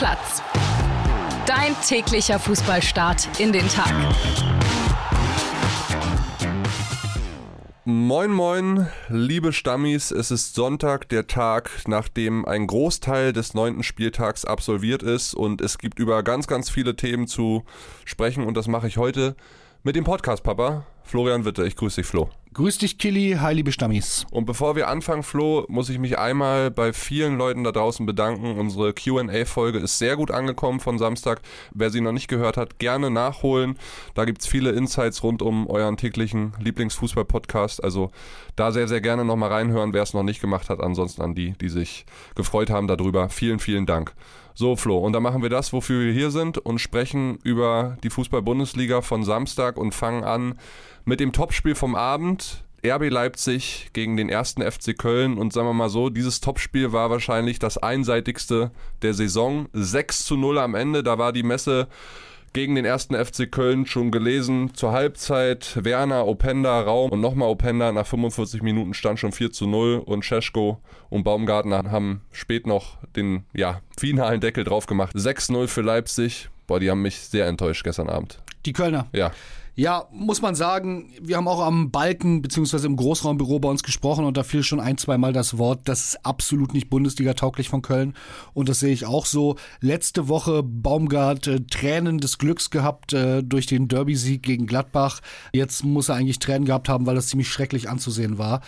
Platz. Dein täglicher Fußballstart in den Tag. Moin, moin, liebe Stammis. Es ist Sonntag, der Tag, nachdem ein Großteil des neunten Spieltags absolviert ist. Und es gibt über ganz, ganz viele Themen zu sprechen. Und das mache ich heute mit dem Podcast, Papa. Florian Witte. Ich grüße dich, Flo. Grüß dich, Killy. Hi, liebe Stammis. Und bevor wir anfangen, Flo, muss ich mich einmal bei vielen Leuten da draußen bedanken. Unsere QA-Folge ist sehr gut angekommen von Samstag. Wer sie noch nicht gehört hat, gerne nachholen. Da gibt es viele Insights rund um euren täglichen Lieblingsfußball-Podcast. Also da sehr, sehr gerne nochmal reinhören, wer es noch nicht gemacht hat. Ansonsten an die, die sich gefreut haben darüber. Vielen, vielen Dank. So, Flo, und dann machen wir das, wofür wir hier sind und sprechen über die Fußball-Bundesliga von Samstag und fangen an mit dem Topspiel vom Abend. RB Leipzig gegen den ersten FC Köln und sagen wir mal so, dieses Topspiel war wahrscheinlich das einseitigste der Saison. 6 zu 0 am Ende, da war die Messe gegen den ersten FC Köln schon gelesen. Zur Halbzeit Werner, Openda, Raum und nochmal Openda. Nach 45 Minuten stand schon 4 zu 0 und Cesko und Baumgartner haben spät noch den ja, finalen Deckel drauf gemacht. 6-0 für Leipzig. Boah, die haben mich sehr enttäuscht gestern Abend. Die Kölner. Ja. Ja, muss man sagen, wir haben auch am Balken bzw. im Großraumbüro bei uns gesprochen und da fiel schon ein, zwei Mal das Wort, das ist absolut nicht Bundesliga-tauglich von Köln und das sehe ich auch so. Letzte Woche Baumgart äh, Tränen des Glücks gehabt äh, durch den Derby-Sieg gegen Gladbach. Jetzt muss er eigentlich Tränen gehabt haben, weil das ziemlich schrecklich anzusehen war.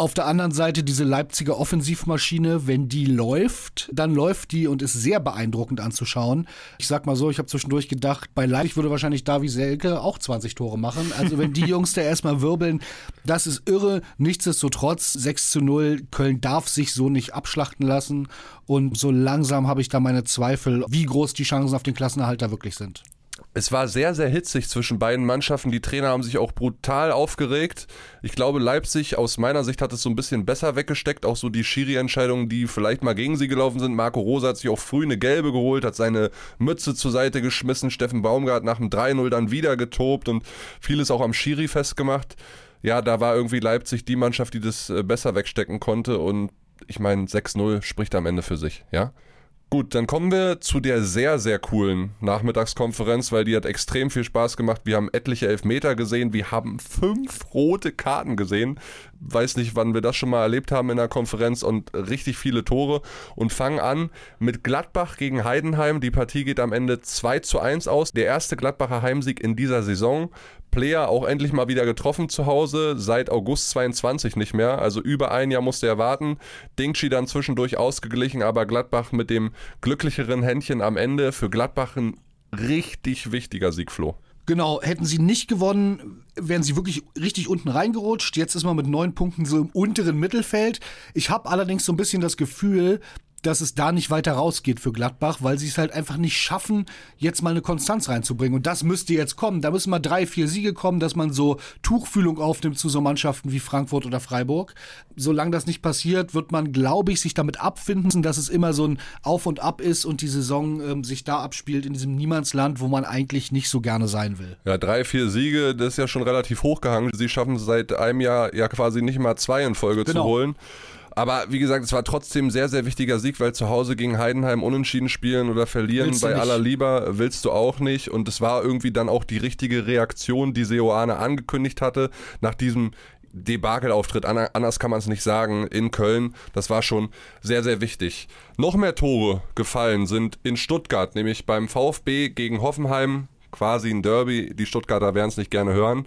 Auf der anderen Seite diese Leipziger Offensivmaschine, wenn die läuft, dann läuft die und ist sehr beeindruckend anzuschauen. Ich sag mal so, ich habe zwischendurch gedacht, bei Leipzig würde wahrscheinlich Davi Selke auch 20 Tore machen. Also wenn die Jungs da erstmal wirbeln, das ist irre. Nichtsdestotrotz 6 zu 0. Köln darf sich so nicht abschlachten lassen. Und so langsam habe ich da meine Zweifel, wie groß die Chancen auf den Klassenerhalt da wirklich sind. Es war sehr, sehr hitzig zwischen beiden Mannschaften. Die Trainer haben sich auch brutal aufgeregt. Ich glaube, Leipzig aus meiner Sicht hat es so ein bisschen besser weggesteckt. Auch so die Schiri-Entscheidungen, die vielleicht mal gegen sie gelaufen sind. Marco Rosa hat sich auch früh eine gelbe geholt, hat seine Mütze zur Seite geschmissen. Steffen Baumgart nach dem 3-0 dann wieder getobt und vieles auch am Schiri festgemacht. Ja, da war irgendwie Leipzig die Mannschaft, die das äh, besser wegstecken konnte. Und ich meine, 6-0 spricht am Ende für sich, ja? Gut, dann kommen wir zu der sehr, sehr coolen Nachmittagskonferenz, weil die hat extrem viel Spaß gemacht. Wir haben etliche Elfmeter gesehen, wir haben fünf rote Karten gesehen. Weiß nicht, wann wir das schon mal erlebt haben in der Konferenz und richtig viele Tore und fangen an mit Gladbach gegen Heidenheim. Die Partie geht am Ende 2 zu 1 aus. Der erste Gladbacher Heimsieg in dieser Saison. Player auch endlich mal wieder getroffen zu Hause, seit August 22 nicht mehr. Also über ein Jahr musste er warten. Dingshi dann zwischendurch ausgeglichen, aber Gladbach mit dem glücklicheren Händchen am Ende. Für Gladbach ein richtig wichtiger Sieg, Flo. Genau, hätten sie nicht gewonnen, wären sie wirklich richtig unten reingerutscht. Jetzt ist man mit neun Punkten so im unteren Mittelfeld. Ich habe allerdings so ein bisschen das Gefühl, dass es da nicht weiter rausgeht für Gladbach, weil sie es halt einfach nicht schaffen, jetzt mal eine Konstanz reinzubringen. Und das müsste jetzt kommen. Da müssen mal drei, vier Siege kommen, dass man so Tuchfühlung aufnimmt zu so Mannschaften wie Frankfurt oder Freiburg. Solange das nicht passiert, wird man, glaube ich, sich damit abfinden, dass es immer so ein Auf und Ab ist und die Saison ähm, sich da abspielt in diesem Niemandsland, wo man eigentlich nicht so gerne sein will. Ja, drei, vier Siege, das ist ja schon relativ hochgehangen. Sie schaffen es seit einem Jahr ja quasi nicht mal zwei in Folge genau. zu holen. Aber wie gesagt, es war trotzdem ein sehr, sehr wichtiger Sieg, weil zu Hause gegen Heidenheim unentschieden spielen oder verlieren bei aller Lieber willst du auch nicht. Und es war irgendwie dann auch die richtige Reaktion, die Seoane angekündigt hatte, nach diesem Debakelauftritt, anders kann man es nicht sagen, in Köln. Das war schon sehr, sehr wichtig. Noch mehr Tore gefallen sind in Stuttgart, nämlich beim VfB gegen Hoffenheim. Quasi ein Derby. Die Stuttgarter werden es nicht gerne hören.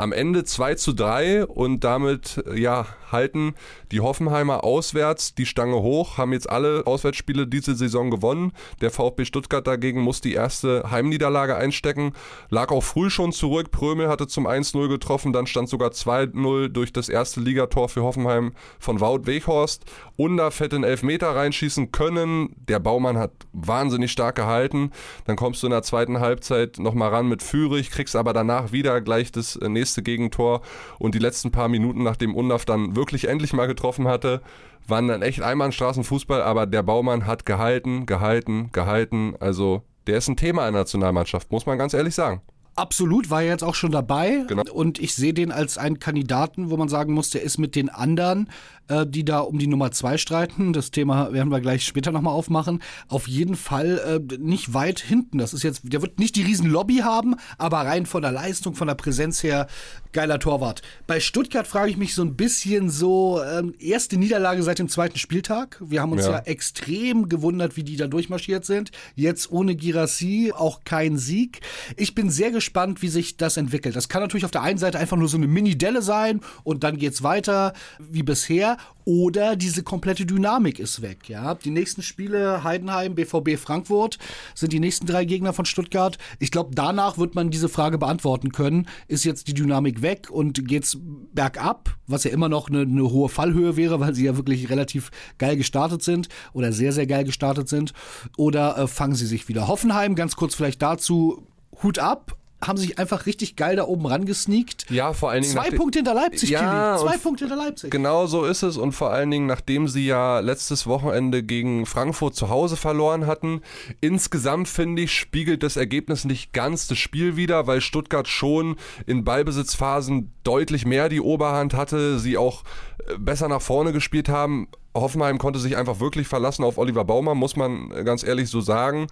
Am Ende 2 zu 3 und damit ja, halten die Hoffenheimer auswärts die Stange hoch, haben jetzt alle Auswärtsspiele diese Saison gewonnen. Der VfB Stuttgart dagegen muss die erste Heimniederlage einstecken, lag auch früh schon zurück. Prömel hatte zum 1-0 getroffen, dann stand sogar 2-0 durch das erste Ligator für Hoffenheim von Wout Weghorst. Undaff hätte einen Elfmeter reinschießen können. Der Baumann hat wahnsinnig stark gehalten. Dann kommst du in der zweiten Halbzeit nochmal ran mit Führig, kriegst aber danach wieder gleich das nächste nächste Gegentor. Und die letzten paar Minuten, nachdem Undaf dann wirklich endlich mal getroffen hatte, waren dann echt Einbahnstraßenfußball, aber der Baumann hat gehalten, gehalten, gehalten. Also der ist ein Thema in der Nationalmannschaft, muss man ganz ehrlich sagen. Absolut, war er jetzt auch schon dabei. Genau. Und ich sehe den als einen Kandidaten, wo man sagen muss, der ist mit den anderen, äh, die da um die Nummer zwei streiten. Das Thema werden wir gleich später nochmal aufmachen. Auf jeden Fall äh, nicht weit hinten. Das ist jetzt, der wird nicht die riesen Lobby haben, aber rein von der Leistung, von der Präsenz her, geiler Torwart. Bei Stuttgart frage ich mich so ein bisschen so, ähm, erste Niederlage seit dem zweiten Spieltag. Wir haben uns ja. Ja. extrem gewundert, wie die da durchmarschiert sind. Jetzt ohne Girassi auch kein Sieg. Ich bin sehr gespannt, wie sich das entwickelt. Das kann natürlich auf der einen Seite einfach nur so eine Mini-Delle sein und dann geht's weiter wie bisher. Oder diese komplette Dynamik ist weg. Ja, die nächsten Spiele Heidenheim, BVB Frankfurt sind die nächsten drei Gegner von Stuttgart. Ich glaube, danach wird man diese Frage beantworten können. Ist jetzt die Dynamik weg und geht's bergab, was ja immer noch eine, eine hohe Fallhöhe wäre, weil sie ja wirklich relativ geil gestartet sind oder sehr sehr geil gestartet sind. Oder äh, fangen sie sich wieder? Hoffenheim, ganz kurz vielleicht dazu. Hut ab, haben sich einfach richtig geil da oben rangesneakt. Ja, vor allen Dingen. Zwei Punkte hinter Leipzig, Ja, Kili. Zwei Punkte hinter Leipzig. Genau so ist es und vor allen Dingen, nachdem sie ja letztes Wochenende gegen Frankfurt zu Hause verloren hatten. Insgesamt finde ich, spiegelt das Ergebnis nicht ganz das Spiel wider, weil Stuttgart schon in Ballbesitzphasen deutlich mehr die Oberhand hatte, sie auch äh, besser nach vorne gespielt haben. Hoffenheim konnte sich einfach wirklich verlassen auf Oliver Baumann, muss man äh, ganz ehrlich so sagen.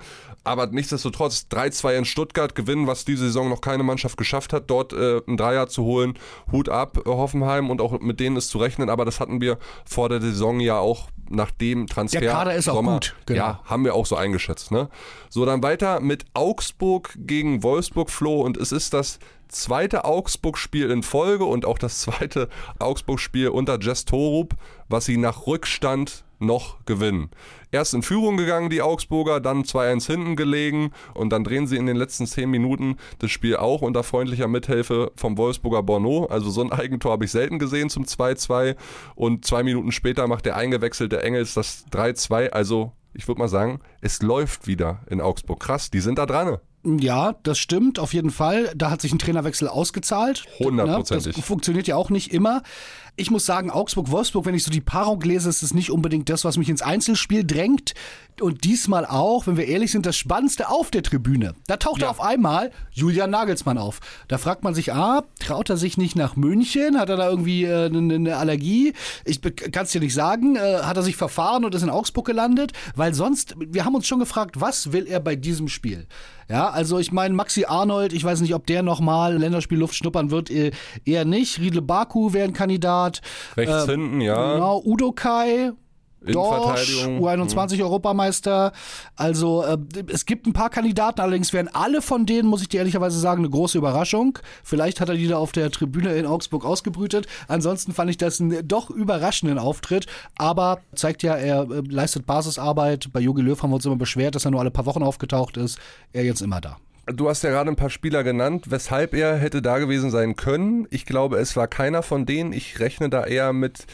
Aber nichtsdestotrotz 3-2 in Stuttgart gewinnen, was diese Saison noch keine Mannschaft geschafft hat, dort äh, einen Dreier zu holen. Hut ab, äh, Hoffenheim, und auch mit denen ist zu rechnen. Aber das hatten wir vor der Saison ja auch nach dem Transfer. Der Kader ist auch Sommer, gut, genau. Ja, haben wir auch so eingeschätzt. Ne? So, dann weiter mit Augsburg gegen Wolfsburg, Flo. Und es ist das zweite Augsburg-Spiel in Folge und auch das zweite Augsburg-Spiel unter Jess Torup, was sie nach Rückstand noch gewinnen. Erst in Führung gegangen, die Augsburger, dann 2-1 hinten gelegen und dann drehen sie in den letzten 10 Minuten das Spiel auch unter freundlicher Mithilfe vom Wolfsburger Borneau. Also so ein Eigentor habe ich selten gesehen zum 2-2 und zwei Minuten später macht der eingewechselte Engels das 3-2. Also ich würde mal sagen, es läuft wieder in Augsburg. Krass, die sind da dran. Ja, das stimmt, auf jeden Fall. Da hat sich ein Trainerwechsel ausgezahlt. Hundertprozentig. Das funktioniert ja auch nicht immer. Ich muss sagen, Augsburg-Wolfsburg, wenn ich so die Paarung lese, ist es nicht unbedingt das, was mich ins Einzelspiel drängt. Und diesmal auch, wenn wir ehrlich sind, das Spannendste auf der Tribüne. Da taucht Ja. auf einmal Julian Nagelsmann auf. Da fragt man sich, ah, traut er sich nicht nach München? Hat er da irgendwie äh, eine, eine Allergie? Ich kann es dir nicht sagen. Äh, hat er sich verfahren und ist in Augsburg gelandet? Weil sonst, wir haben uns schon gefragt, was will er bei diesem Spiel? Ja, also ich meine, Maxi Arnold, ich weiß nicht, ob der nochmal Länderspiel Luft schnuppern wird, eh- eher nicht. Riedle Baku wäre ein Kandidat. Rechts hinten, ja. Genau, Udo Kai. Innenverteidigung. U21 Europameister. Also äh, es gibt ein paar Kandidaten, allerdings wären alle von denen, muss ich dir ehrlicherweise sagen, eine große Überraschung. Vielleicht hat er die da auf der Tribüne in Augsburg ausgebrütet. Ansonsten fand ich das einen doch überraschenden Auftritt. Aber zeigt ja, er äh, leistet Basisarbeit. Bei Jogi Löw haben wir uns immer beschwert, dass er nur alle paar Wochen aufgetaucht ist. Er jetzt immer da. Du hast ja gerade ein paar Spieler genannt, weshalb er hätte da gewesen sein können. Ich glaube, es war keiner von denen. Ich rechne da eher mit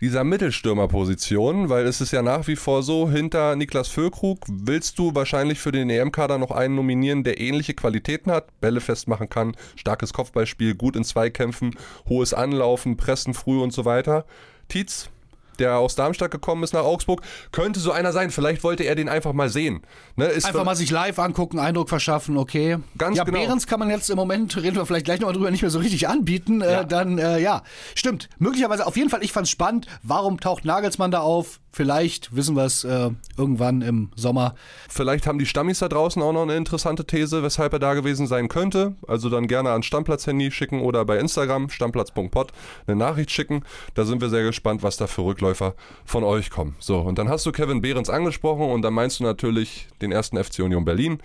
dieser Mittelstürmerposition, weil es ist ja nach wie vor so, hinter Niklas Füllkrug willst du wahrscheinlich für den EM-Kader noch einen nominieren, der ähnliche Qualitäten hat, Bälle festmachen kann, starkes Kopfballspiel, gut in Zweikämpfen, hohes Anlaufen, Pressen früh und so weiter. Tietz, der aus Darmstadt gekommen ist nach Augsburg, könnte so einer sein. Vielleicht wollte er den einfach mal sehen. Ne, ist Einfach mal sich live angucken, Eindruck verschaffen, okay. Ganz ja, genau. Behrens kann man jetzt im Moment, reden wir vielleicht gleich nochmal drüber, nicht mehr so richtig anbieten. Ja. Äh, dann, äh, ja, stimmt. Möglicherweise, auf jeden Fall, ich fand's spannend. Warum taucht Nagelsmann da auf? Vielleicht wissen wir es äh, irgendwann im Sommer. Vielleicht haben die Stammis da draußen auch noch eine interessante These, weshalb er da gewesen sein könnte. Also dann gerne an Stammplatz-Handy schicken oder bei Instagram, stammplatz.pod, eine Nachricht schicken. Da sind wir sehr gespannt, was da für Rückläufer von euch kommen. So, und dann hast du Kevin Behrens angesprochen und dann meinst du natürlich den ersten FC Union Berlin.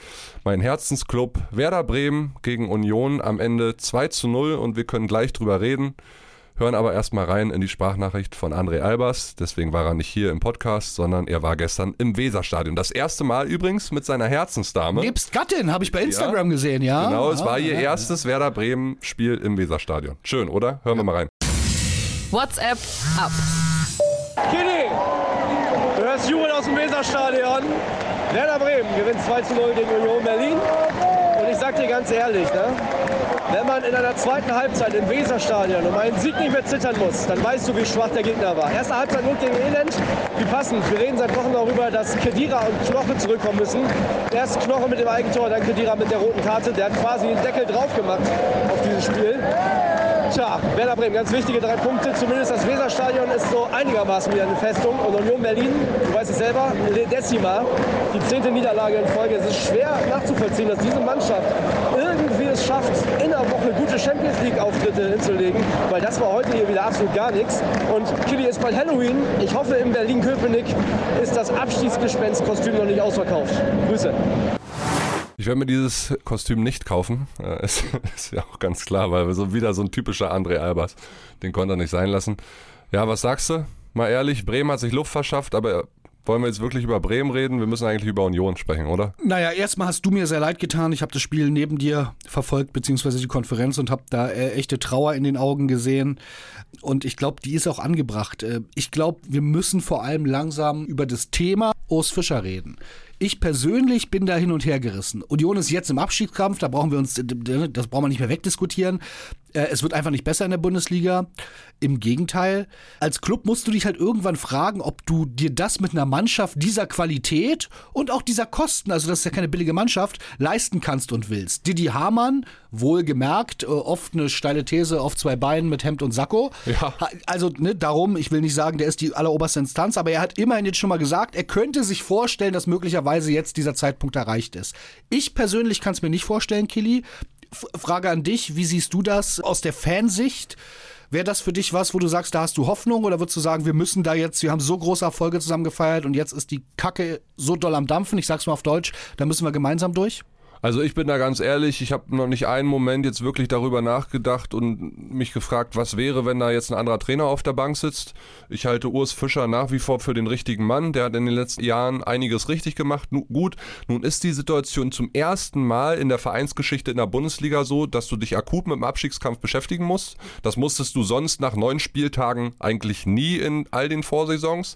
Mein Herzensclub Werder Bremen gegen Union am Ende 2 zu 0 und wir können gleich drüber reden. Hören aber erstmal rein in die Sprachnachricht von André Albers. Deswegen war er nicht hier im Podcast, sondern er war gestern im Weserstadion. Das erste Mal übrigens mit seiner Herzensdame. Nebst Gattin, habe ich bei Instagram gesehen, ja. Genau, es ja, war ihr ja. erstes Werder Bremen-Spiel im Weserstadion. Schön, oder? Hören wir mal rein. WhatsApp ab. Kili, du hörst Jubel aus dem Weserstadion. Werder Bremen gewinnt 2 zu 0 gegen Union Berlin. Und ich sag dir ganz ehrlich, ne? Wenn man in einer zweiten Halbzeit im Weserstadion um einen Sieg nicht mehr zittern muss, dann weißt du, wie schwach der Gegner war. Erste Halbzeit 0 gegen Elend. Wie passend. Wir reden seit Wochen darüber, dass Kedira und Knoche zurückkommen müssen. Erst Knoche mit dem Eigentor, dann Kedira mit der roten Karte. Der hat quasi den Deckel drauf gemacht auf dieses Spiel. Tja, Werder Bremen, ganz wichtige drei Punkte. Zumindest das Weserstadion ist so einigermaßen wieder eine Festung. Und Union Berlin, du weißt es selber, Le Decima, die zehnte Niederlage in Folge. Es ist schwer nachzuvollziehen, dass diese Mannschaft irgendwie es schafft, in der Woche gute Champions League-Auftritte hinzulegen, weil das war heute hier wieder absolut gar nichts. Und Kili ist bald Halloween. Ich hoffe, in Berlin-Köpenick ist das Abschiedsgespenst-Kostüm noch nicht ausverkauft. Grüße. Ich werde mir dieses Kostüm nicht kaufen. Äh, ist, ist, ja auch ganz klar, weil so wieder so ein typischer André Albers. Den konnte er nicht sein lassen. Ja, was sagst du? Mal ehrlich, Bremen hat sich Luft verschafft, aber wollen wir jetzt wirklich über Bremen reden? Wir müssen eigentlich über Union sprechen, oder? Naja, erstmal hast du mir sehr leid getan. Ich habe das Spiel neben dir verfolgt, beziehungsweise die Konferenz und habe da äh, echte Trauer in den Augen gesehen. Und ich glaube, die ist auch angebracht. Äh, ich glaube, wir müssen vor allem langsam über das Thema Urs Fischer reden. Ich persönlich bin da hin und her gerissen. Union ist jetzt im Abschiedskampf, da brauchen wir uns, das brauchen wir nicht mehr wegdiskutieren. Äh, es wird einfach nicht besser in der Bundesliga. Im Gegenteil, als Club musst du dich halt irgendwann fragen, ob du dir das mit einer Mannschaft dieser Qualität und auch dieser Kosten, also das ist ja keine billige Mannschaft, leisten kannst und willst. Didi Hamann, wohlgemerkt, äh, oft eine steile These auf zwei Beinen mit Hemd und Sakko. Ja. Also ne, darum, ich will nicht sagen, der ist die alleroberste Instanz, aber er hat immerhin jetzt schon mal gesagt, er könnte sich vorstellen, dass möglicherweise möglicherweise jetzt dieser Zeitpunkt erreicht ist. Ich persönlich kann es mir nicht vorstellen, Kili. Frage an dich, wie siehst du das aus der Fansicht? Wäre das für dich was, wo du sagst, da hast du Hoffnung oder würdest du sagen, wir müssen da jetzt, wir haben so große Erfolge zusammen gefeiert und jetzt ist die Kacke so doll am Dampfen, ich sag's mal auf Deutsch, da müssen wir gemeinsam durch? Also ich bin da ganz ehrlich, ich habe noch nicht einen Moment jetzt wirklich darüber nachgedacht und mich gefragt, was wäre, wenn da jetzt ein anderer Trainer auf der Bank sitzt. Ich halte Urs Fischer nach wie vor für den richtigen Mann. Der hat in den letzten Jahren einiges richtig gemacht. Nun, gut, nun ist die Situation zum ersten Mal in der Vereinsgeschichte in der Bundesliga so, dass du dich akut mit dem Abstiegskampf beschäftigen musst. Das musstest du sonst nach neun Spieltagen eigentlich nie in all den Vorsaisons.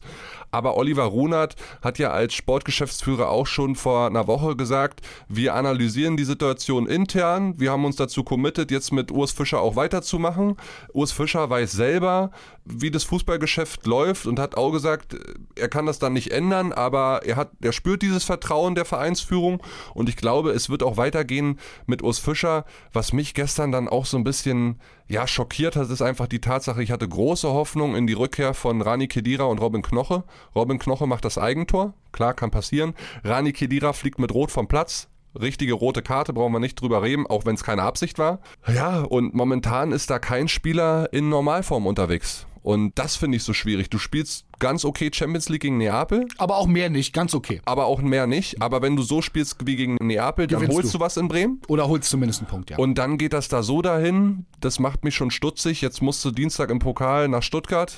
Aber Oliver Runert hat ja als Sportgeschäftsführer auch schon vor einer Woche gesagt, wir analysieren die Situation intern. Wir haben uns dazu committed, jetzt mit Urs Fischer auch weiterzumachen. Urs Fischer weiß selber, wie das Fußballgeschäft läuft und hat auch gesagt, er kann das dann nicht ändern, aber er hat, er spürt dieses Vertrauen der Vereinsführung und ich glaube, es wird auch weitergehen mit Urs Fischer. Was mich gestern dann auch so ein bisschen ja, schockiert hat, ist einfach die Tatsache, ich hatte große Hoffnung in die Rückkehr von Rani Kedira und Robin Knoche. Robin Knoche macht das Eigentor, klar, kann passieren. Rani Kedira fliegt mit Rot vom Platz. Richtige rote Karte, brauchen wir nicht drüber reden, auch wenn es keine Absicht war. Ja, und momentan ist da kein Spieler in Normalform unterwegs. Und das finde ich so schwierig. Du spielst ganz okay Champions League gegen Neapel. Aber auch mehr nicht, ganz okay. Aber auch mehr nicht. Aber wenn du so spielst wie gegen Neapel, dann Gewinnst holst du. du. was in Bremen. Oder holst zumindest einen Punkt, ja. Und dann geht das da so dahin. Das macht mich schon stutzig. Jetzt musst du Dienstag im Pokal nach Stuttgart.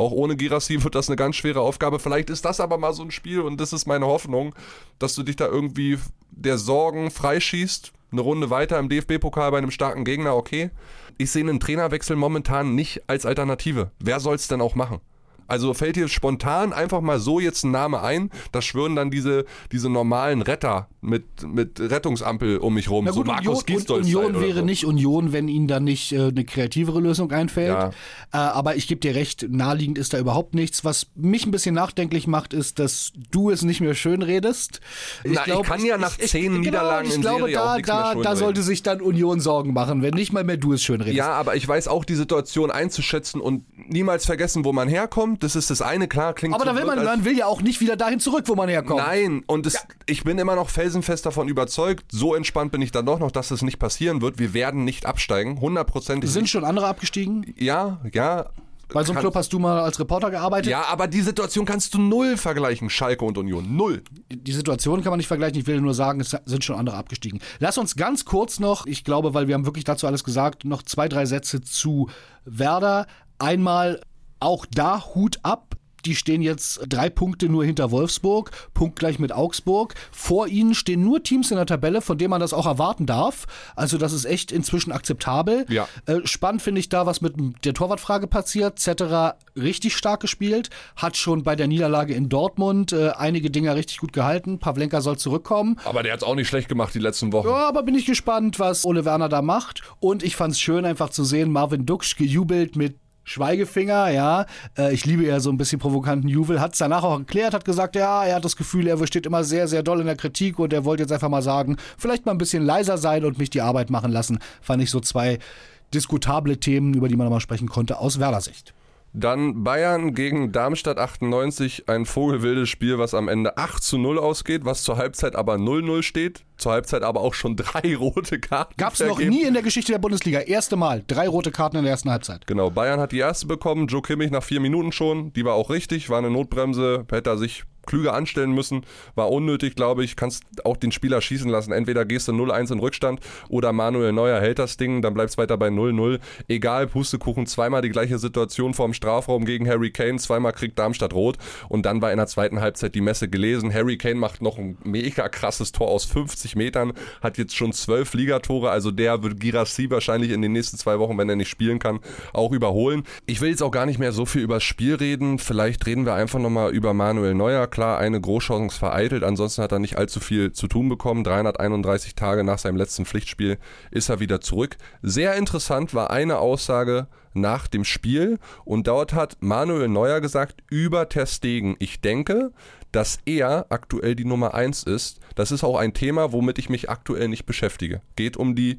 Auch ohne Girassi wird das eine ganz schwere Aufgabe. Vielleicht ist das aber mal so ein Spiel und das ist meine Hoffnung, dass du dich da irgendwie der Sorgen freischießt. Eine Runde weiter im DFB-Pokal bei einem starken Gegner, okay ich sehe einen Trainerwechsel momentan nicht als Alternative. Wer soll es denn auch machen? Also fällt dir spontan einfach mal so jetzt ein Name ein, da schwören dann diese, diese normalen Retter mit, mit Rettungsampel um mich rum. Na gut, so Markus Union, Union wäre so. nicht Union, wenn ihnen dann nicht äh, eine kreativere Lösung einfällt. Ja. Äh, aber ich gebe dir recht, naheliegend ist da überhaupt nichts. Was mich ein bisschen nachdenklich macht, ist, dass du es nicht mehr schön redest. Ich, Na, glaub, ich kann ja nach ich, zehn ich, Niederlagen genau, ich glaube, Serie da, da, da sollte sich dann Union Sorgen machen, wenn nicht mal mehr du es schön redest. Ja, aber ich weiß auch die Situation einzuschätzen und niemals vergessen, wo man herkommt. Das ist das eine, klar, klingt Aber so da will man, man will ja auch nicht wieder dahin zurück, wo man herkommt. Nein, und es, ja. ich bin immer noch felsenfest davon überzeugt, so entspannt bin ich dann doch noch, dass es nicht passieren wird. Wir werden nicht absteigen, hundertprozentig. Sind schon andere abgestiegen? Ja, ja. Bei so einem Club hast du mal als Reporter gearbeitet? Ja, aber die Situation kannst du null vergleichen, Schalke und Union. Null. Die Situation kann man nicht vergleichen. Ich will nur sagen, es sind schon andere abgestiegen. Lass uns ganz kurz noch, ich glaube, weil wir haben wirklich dazu alles gesagt, noch zwei, drei Sätze zu Werder. Einmal auch da Hut ab Die stehen jetzt drei Punkte nur hinter Wolfsburg, punktgleich mit Augsburg. Vor ihnen stehen nur Teams in der Tabelle, von denen man das auch erwarten darf. Also das ist echt inzwischen akzeptabel. Ja. Äh, spannend finde ich da, was mit der Torwartfrage passiert. Zetterer richtig stark gespielt, hat schon bei der Niederlage in Dortmund äh, einige Dinge richtig gut gehalten. Pavlenka soll zurückkommen. Aber der hat es auch nicht schlecht gemacht die letzten Wochen. Ja, aber bin ich gespannt, was Ole Werner da macht. Und ich fand es schön, einfach zu sehen, Marvin Duksch gejubelt mit Schweigefinger, ja. Äh, ich liebe ja so ein bisschen provokanten Jubel. Hat es danach auch erklärt, hat gesagt, ja, er hat das Gefühl, er steht immer sehr, sehr doll in der Kritik und er wollte jetzt einfach mal sagen, vielleicht mal ein bisschen leiser sein und mich die Arbeit machen lassen. Fand ich so zwei diskutable Themen, über die man mal sprechen konnte, aus Werder Sicht. Dann Bayern gegen Darmstadt 98, ein vogelwildes Spiel, was am Ende 8 zu 0 ausgeht, was zur Halbzeit aber 0-0 steht, zur Halbzeit aber auch schon drei rote Karten. Gab es noch nie in der Geschichte der Bundesliga. Erste Mal. Drei rote Karten in der ersten Halbzeit. Genau, Bayern hat die erste bekommen, Joe Kimmich nach vier Minuten schon, die war auch richtig, war eine Notbremse, hätte er sich klüger anstellen müssen. War unnötig, glaube ich. Kannst auch den Spieler schießen lassen. Entweder gehst du 0-1 in Rückstand oder Manuel Neuer hält das Ding, dann bleibt es weiter bei 0-0. Egal, Pustekuchen, zweimal die gleiche Situation vorm Strafraum gegen Harry Kane, zweimal kriegt Darmstadt rot und dann war in der zweiten Halbzeit die Messe gelesen. Harry Kane macht noch ein mega krasses Tor aus 50 Metern, hat jetzt schon zwölf Ligatore, also der wird Girassi wahrscheinlich in den nächsten zwei Wochen, wenn er nicht spielen kann, auch überholen. Ich will jetzt auch gar nicht mehr so viel über das Spiel reden, vielleicht reden wir einfach nochmal über Manuel Neuer. Klar, eine Großchance vereitelt, ansonsten hat er nicht allzu viel zu tun bekommen. 331 Tage nach seinem letzten Pflichtspiel ist er wieder zurück. Sehr interessant war eine Aussage nach dem Spiel und dort hat Manuel Neuer gesagt über Ter Stegen, ich denke, dass er aktuell die Nummer 1 ist. Das ist auch ein Thema, womit ich mich aktuell nicht beschäftige. Geht um die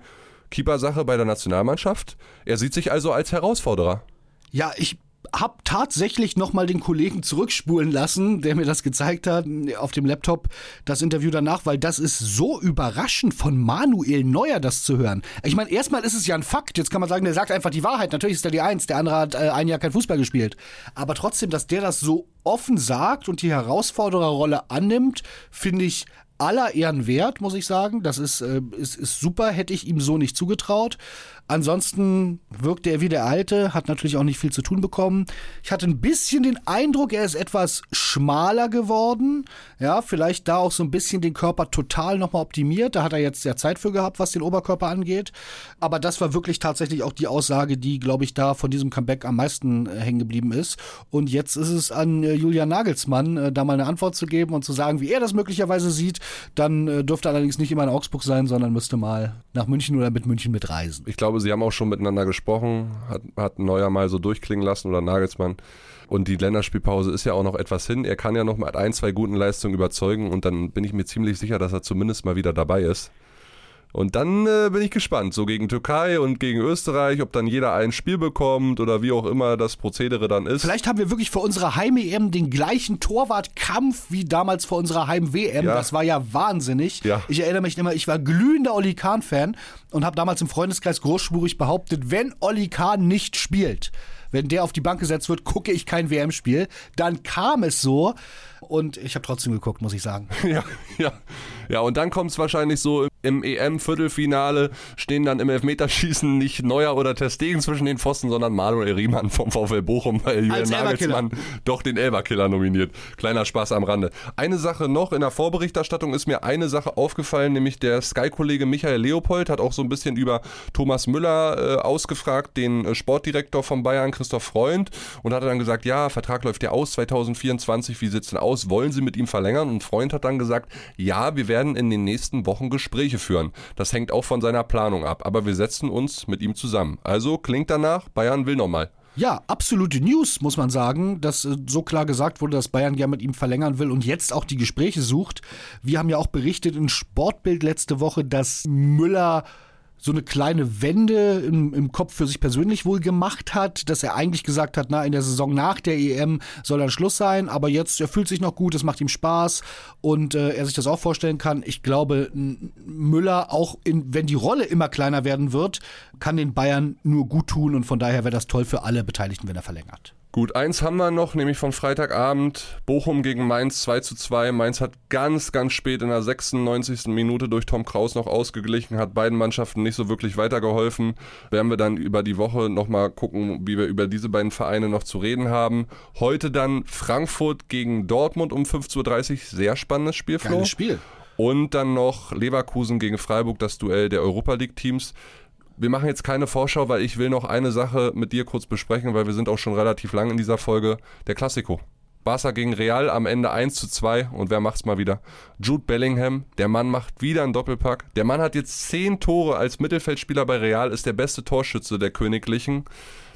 Keeper-Sache bei der Nationalmannschaft. Er sieht sich also als Herausforderer. Ja, ich habe tatsächlich nochmal den Kollegen zurückspulen lassen, der mir das gezeigt hat, auf dem Laptop, das Interview danach, weil das ist so überraschend von Manuel Neuer, das zu hören. Ich meine, erstmal ist es ja ein Fakt. Jetzt kann man sagen, der sagt einfach die Wahrheit. Natürlich ist er die Eins, der andere hat äh, ein Jahr kein Fußball gespielt. Aber trotzdem, dass der das so offen sagt und die Herausfordererrolle annimmt, finde ich aller Ehren wert, muss ich sagen. Das ist, äh, ist, ist super, hätte ich ihm so nicht zugetraut. Ansonsten wirkte er wie der Alte, hat natürlich auch nicht viel zu tun bekommen. Ich hatte ein bisschen den Eindruck, er ist etwas schmaler geworden. Ja, vielleicht da auch so ein bisschen den Körper total nochmal optimiert. Da hat er jetzt ja Zeit für gehabt, was den Oberkörper angeht. Aber das war wirklich tatsächlich auch die Aussage, die, glaube ich, da von diesem Comeback am meisten äh, hängen geblieben ist. Und jetzt ist es an äh, Julian Nagelsmann, äh, da mal eine Antwort zu geben und zu sagen, wie er das möglicherweise sieht. Dann äh, dürfte allerdings nicht immer in Augsburg sein, sondern müsste mal nach München oder mit München mitreisen. Ich glaube, sie haben auch schon miteinander gesprochen, hat, hat Neuer mal so durchklingen lassen oder Nagelsmann. Und die Länderspielpause ist ja auch noch etwas hin. Er kann ja noch mit ein, zwei guten Leistungen überzeugen und dann bin ich mir ziemlich sicher, dass er zumindest mal wieder dabei ist. Und dann äh, bin ich gespannt, so gegen Türkei und gegen Österreich, ob dann jeder ein Spiel bekommt oder wie auch immer das Prozedere dann ist. Vielleicht haben wir wirklich vor unserer Heim-EM den gleichen Torwartkampf wie damals vor unserer Heim-WM. Ja. Das war ja wahnsinnig. Ja. Ich erinnere mich immer, ich war glühender Olli Kahn-Fan und habe damals im Freundeskreis großspurig behauptet, wenn Olli Kahn nicht spielt, wenn der auf die Bank gesetzt wird, gucke ich kein WM-Spiel. Dann kam es so und ich habe trotzdem geguckt, muss ich sagen. Ja, ja. Ja, und dann kommt es wahrscheinlich so im EM-Viertelfinale stehen dann im Elfmeterschießen nicht Neuer oder Testegen zwischen den Pfosten, sondern Manuel Riemann vom VfL Bochum, weil Julian Nagelsmann doch den Elberkiller nominiert. Kleiner Spaß am Rande. Eine Sache noch, in der Vorberichterstattung ist mir eine Sache aufgefallen, nämlich der Sky-Kollege Michael Leopold hat auch so ein bisschen über Thomas Müller äh, ausgefragt, den äh, Sportdirektor von Bayern, Christoph Freund, und hat dann gesagt, ja, Vertrag läuft ja aus 2024, wie sieht es denn aus? Wollen Sie mit ihm verlängern? Und Freund hat dann gesagt, ja, wir werden werden in den nächsten Wochen Gespräche führen. Das hängt auch von seiner Planung ab, aber wir setzen uns mit ihm zusammen. Also klingt danach, Bayern will nochmal. Ja, absolute News, muss man sagen, dass äh, so klar gesagt wurde, dass Bayern gerne mit ihm verlängern will und jetzt auch die Gespräche sucht. Wir haben ja auch berichtet in Sportbild letzte Woche, dass Müller so eine kleine Wende im, im Kopf für sich persönlich wohl gemacht hat, dass er eigentlich gesagt hat, na, in der Saison nach der EM soll dann Schluss sein, aber jetzt, er fühlt sich noch gut, es macht ihm Spaß und äh, er sich das auch vorstellen kann. Ich glaube, Müller, auch in, wenn die Rolle immer kleiner werden wird, kann den Bayern nur gut tun und von daher wäre das toll für alle Beteiligten, wenn er verlängert. Gut, eins haben wir noch, nämlich von Freitagabend. Bochum gegen Mainz 2 zu 2. Mainz hat ganz, ganz spät in der 96. Minute durch Tom Kraus noch ausgeglichen, hat beiden Mannschaften nicht so wirklich weitergeholfen. Werden wir dann über die Woche nochmal gucken, wie wir über diese beiden Vereine noch zu reden haben. Heute dann Frankfurt gegen Dortmund um 15.30 Uhr. Sehr spannendes Spiel, Flo. Geiles Spiel. Und dann noch Leverkusen gegen Freiburg, das Duell der Europa League Teams wir machen jetzt keine Vorschau, weil ich will noch eine Sache mit dir kurz besprechen, weil wir sind auch schon relativ lang in dieser Folge. Der Klassiko. Barca gegen Real am Ende 1 zu 2 und wer macht's mal wieder? Jude Bellingham, der Mann macht wieder einen Doppelpack. Der Mann hat jetzt 10 Tore als Mittelfeldspieler bei Real, ist der beste Torschütze der Königlichen.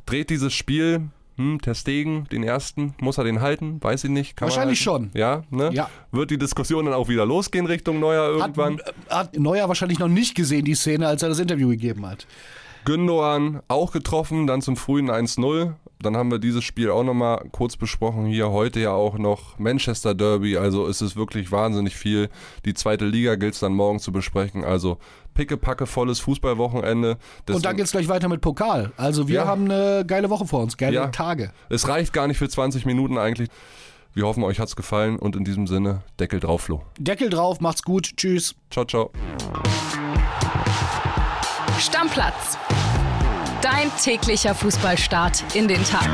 Dreht dieses Spiel hm, Testegen, den ersten, muss er den halten? Weiß ich nicht. Wahrscheinlich schon. Ja, ne? Ja. Wird die Diskussion dann auch wieder losgehen Richtung Neuer irgendwann? Hat, hat Neuer wahrscheinlich noch nicht gesehen, die Szene, als er das Interview gegeben hat. Gündogan auch getroffen, dann zum frühen 1-0. Dann haben wir dieses Spiel auch nochmal kurz besprochen. Hier heute ja auch noch Manchester Derby. Also ist es wirklich wahnsinnig viel. Die zweite Liga gilt es dann morgen zu besprechen. Also pickepacke volles Fußballwochenende. Deswegen, Und dann geht es gleich weiter mit Pokal. Also wir ja. haben eine geile Woche vor uns, geile ja. Tage. Es reicht gar nicht für 20 Minuten eigentlich. Wir hoffen, euch hat es gefallen und in diesem Sinne, Deckel drauf, Flo. Deckel drauf, macht's gut, tschüss. Ciao, ciao. Stammplatz. Dein täglicher Fußballstart in den Tag.